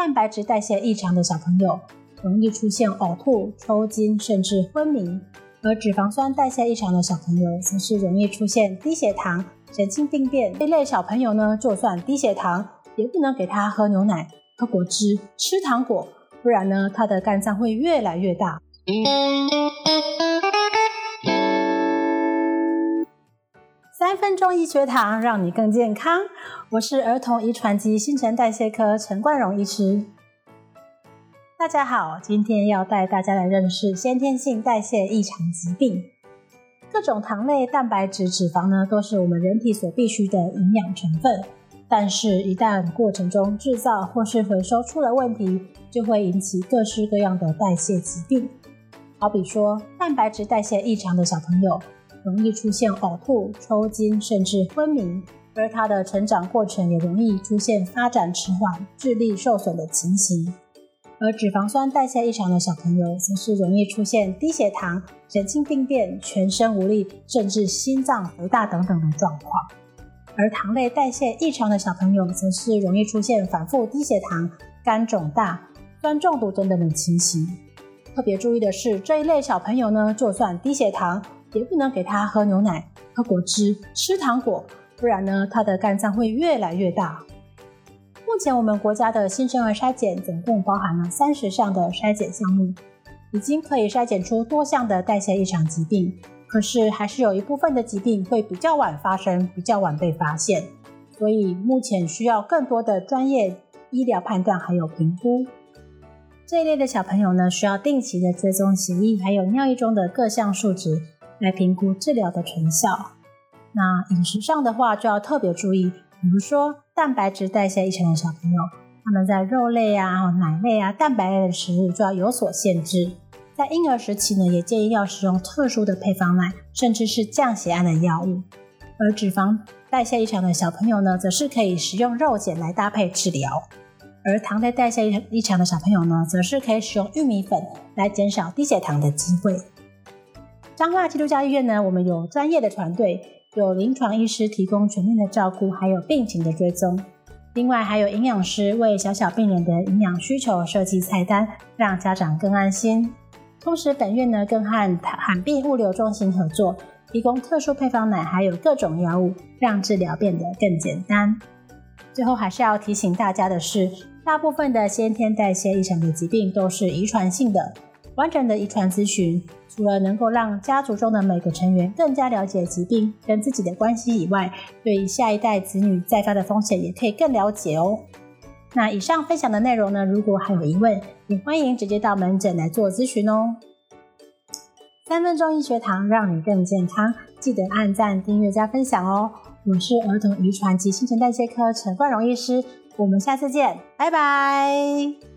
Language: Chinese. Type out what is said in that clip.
蛋白质代谢异常的小朋友容易出现呕吐、抽筋，甚至昏迷；而脂肪酸代谢异常的小朋友则是容易出现低血糖、神经病变。这类小朋友呢，就算低血糖，也不能给他喝牛奶、喝果汁、吃糖果，不然呢，他的肝脏会越来越大。三分钟医学堂，让你更健康。我是儿童遗传及新陈代谢科陈冠荣医师。大家好，今天要带大家来认识先天性代谢异常疾病。各种糖类、蛋白质、脂肪呢，都是我们人体所必需的营养成分。但是，一旦过程中制造或是回收出了问题，就会引起各式各样的代谢疾病。好比说，蛋白质代谢异常的小朋友，容易出现呕吐、抽筋，甚至昏迷，而他的成长过程也容易出现发展迟缓、智力受损的情形。而脂肪酸代谢异常的小朋友，则是容易出现低血糖、神经病变、全身无力，甚至心脏肥大等等的状况。而糖类代谢异常的小朋友，则是容易出现反复低血糖、肝肿大、酸中毒等等的情形。特别注意的是，这一类小朋友呢，就算低血糖，也不能给他喝牛奶、喝果汁、吃糖果，不然呢，他的肝脏会越来越大。目前我们国家的新生儿筛检总共包含了三十项的筛检项目，已经可以筛检出多项的代谢异常疾病。可是还是有一部分的疾病会比较晚发生，比较晚被发现，所以目前需要更多的专业医疗判断还有评估。这一类的小朋友呢，需要定期的追踪血液还有尿液中的各项数值。来评估治疗的成效。那饮食上的话，就要特别注意，比如说蛋白质代谢异常的小朋友，他们在肉类啊、奶类啊、蛋白类的食物就要有所限制。在婴儿时期呢，也建议要使用特殊的配方奶，甚至是降血压的药物。而脂肪代谢异常的小朋友呢，则是可以使用肉碱来搭配治疗。而糖类代谢异常的小朋友呢，则是可以使用玉米粉来减少低血糖的机会。彰化基督教医院呢，我们有专业的团队，有临床医师提供全面的照顾，还有病情的追踪。另外还有营养师为小小病人的营养需求设计菜单，让家长更安心。同时，本院呢更和罕病物流中心合作，提供特殊配方奶，还有各种药物，让治疗变得更简单。最后还是要提醒大家的是，大部分的先天代谢异常的疾病都是遗传性的。完整的遗传咨询，除了能够让家族中的每个成员更加了解疾病跟自己的关系以外，对于下一代子女再发的风险也可以更了解哦。那以上分享的内容呢，如果还有疑问，也欢迎直接到门诊来做咨询哦。三分钟医学堂，让你更健康，记得按赞、订阅加分享哦。我是儿童遗传及新陈代谢科陈冠荣医师，我们下次见，拜拜。